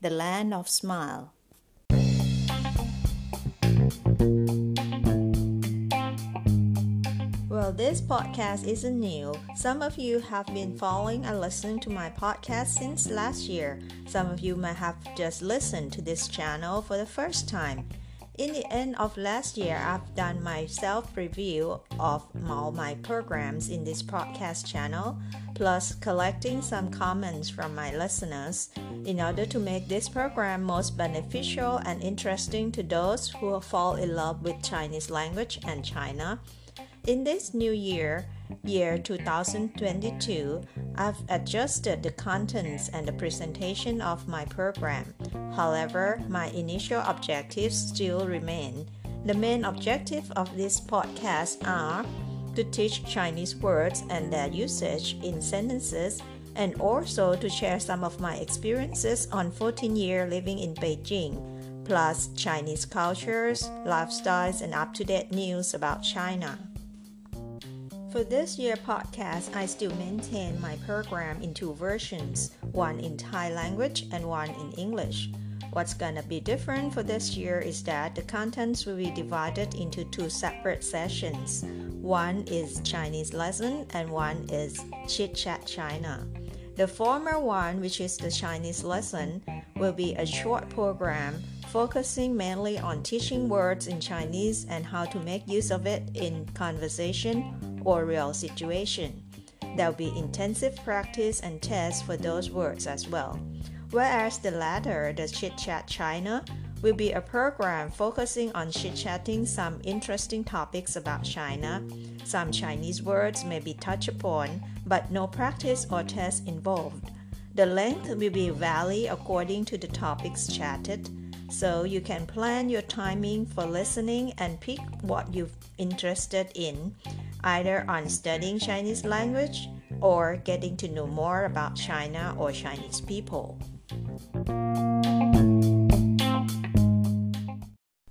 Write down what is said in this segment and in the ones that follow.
the land of smile. Well, this podcast isn't new. Some of you have been following and listening to my podcast since last year. Some of you might have just listened to this channel for the first time. In the end of last year, I've done my self review of all my programs in this podcast channel, plus collecting some comments from my listeners in order to make this program most beneficial and interesting to those who fall in love with Chinese language and China in this new year, year 2022, I've adjusted the contents and the presentation of my program. However, my initial objectives still remain. The main objective of this podcast are to teach Chinese words and their usage in sentences and also to share some of my experiences on 14 year living in Beijing, plus Chinese cultures, lifestyles, and up to date news about China. For this year podcast, I still maintain my program in two versions, one in Thai language and one in English. What's gonna be different for this year is that the contents will be divided into two separate sessions. One is Chinese lesson and one is Chit Chat China. The former one, which is the Chinese lesson, will be a short program focusing mainly on teaching words in Chinese and how to make use of it in conversation or real situation. There'll be intensive practice and tests for those words as well. Whereas the latter, the Chit Chat China, will be a program focusing on chit chatting some interesting topics about China. Some Chinese words may be touched upon, but no practice or test involved. The length will be vary according to the topics chatted, so you can plan your timing for listening and pick what you're interested in either on studying Chinese language or getting to know more about China or Chinese people.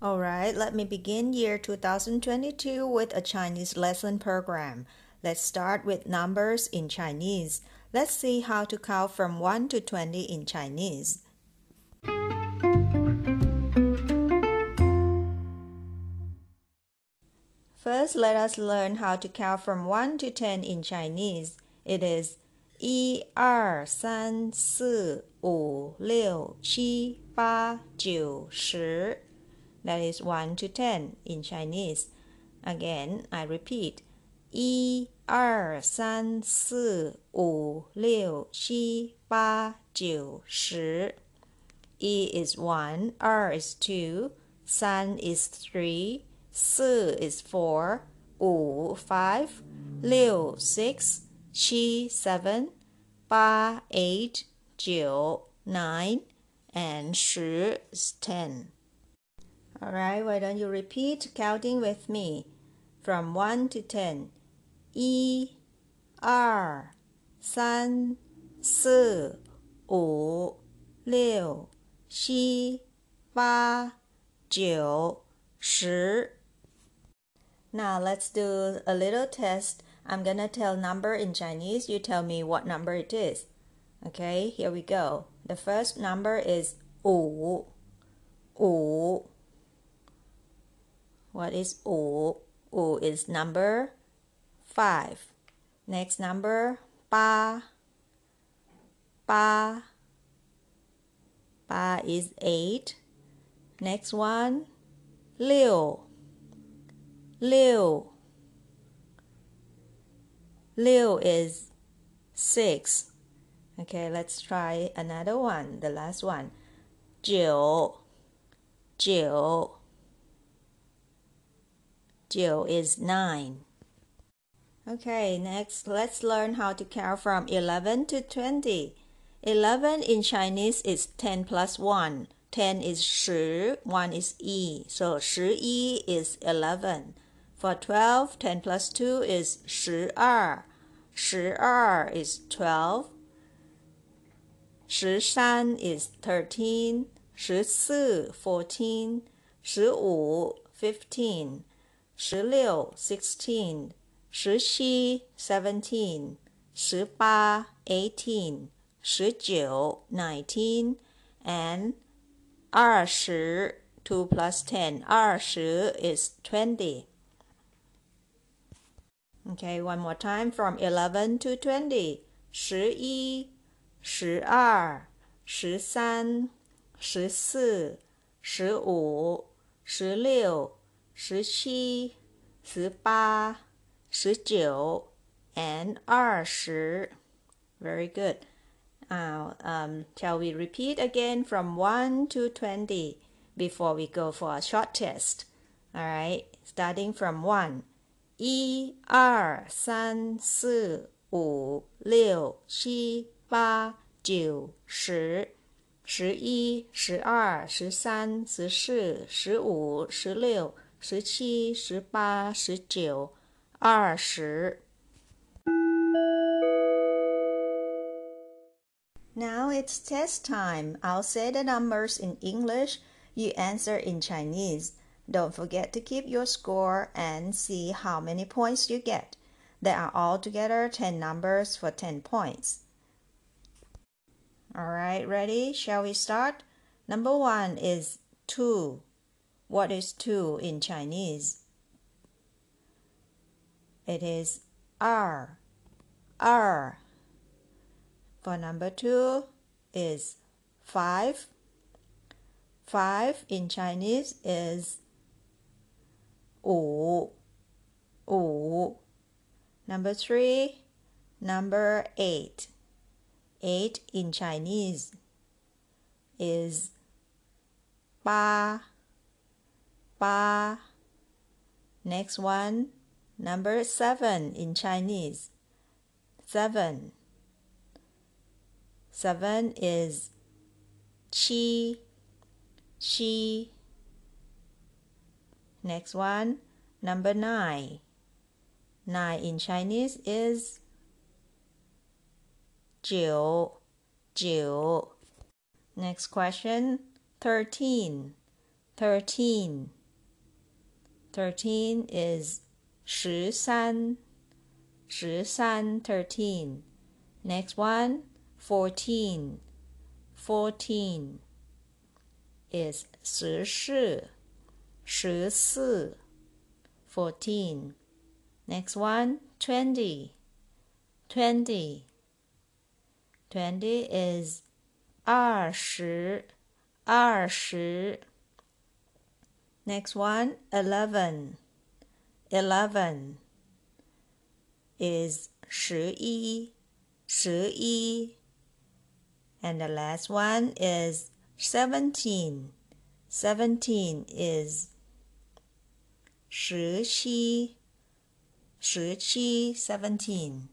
Alright, let me begin year 2022 with a Chinese lesson program. Let's start with numbers in Chinese. Let's see how to count from 1 to 20 in Chinese. First, let us learn how to count from 1 to 10 in Chinese. It is 一二三四五六七八九十. That is 1 to 10 in Chinese. Again, I repeat. 一二三四五六七八九十. E is 1, R is 2, San is 3, 四 is four, 五 five, 六 six, 七 seven, 八 eight, 九 nine, and 十 is ten. Alright, why don't you repeat counting with me from 1 to 10. 一、二、三、四、五、六、七、八、九、十。 now let's do a little test. I'm gonna tell number in Chinese. You tell me what number it is. Okay, here we go. The first number is wu. Wu. What is wu? Wu is number five. Next number ba. Ba. Ba is eight. Next one, liu. 六 Liu is six. Okay, let's try another one, the last one. Jiu. Jiu. Jiu is nine. Okay, next let's learn how to count from 11 to 20. 11 in Chinese is 10 plus 1. 10 is 十 ,1 is yi. So 11 is 11. For 12, 10 plus 2 is 12. 12 is 12. 13 is 13. 14, 14. 15, 15. 16, 16. 17, 17. 18, 18. 19, 19. And 20, 2 plus 10. 20 is 20. Okay, one more time from eleven to twenty. 十一、十二、十三、十四、十五、十六、十七、十八、十九 and 二十. Very good. Uh, um, shall we repeat again from 1 to 20 before we go for a short test? All right, starting from 1. 一二三四五六七八九十十一十二十三十四十五十六十七十八十九二十。Now it's test time. I'll say the numbers in English, you answer in Chinese. Don't forget to keep your score and see how many points you get. There are altogether 10 numbers for 10 points. Alright, ready? Shall we start? Number one is 2. What is 2 in Chinese? It is R. R. For number two is five. Five in Chinese is 五,五. Number three, number eight. Eight in Chinese is 八,八. Next one, number seven in Chinese. Seven. Seven is chi, she. Next one, number nine. Nine in Chinese is 九,九. Next question, thirteen. Thirteen. Thirteen is 十三,十三, thirteen. Next one, fourteen. Fourteen is 十四, 十四. Fourteen. Next one, twenty. Twenty. Twenty is 二十,二十. Next one, eleven. Eleven is 十一,十一. And the last one is 17. 17 is 十七,十七, 17.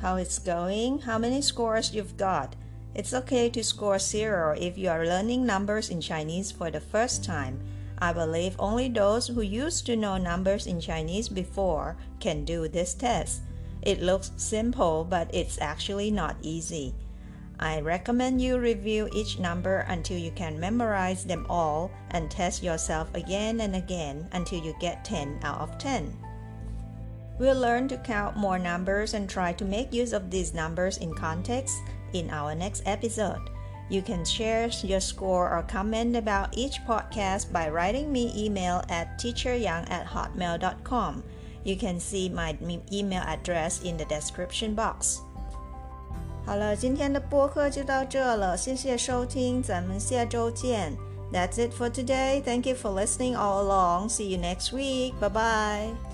How it's going? How many scores you've got? It's okay to score zero if you are learning numbers in Chinese for the first time. I believe only those who used to know numbers in Chinese before can do this test. It looks simple, but it's actually not easy. I recommend you review each number until you can memorize them all and test yourself again and again until you get 10 out of 10. We'll learn to count more numbers and try to make use of these numbers in context in our next episode. You can share your score or comment about each podcast by writing me email at teacheryang at hotmail.com. You can see my email address in the description box. 好了，今天的播客就到这了，谢谢收听，咱们下周见。That's it for today. Thank you for listening all along. See you next week. Bye bye.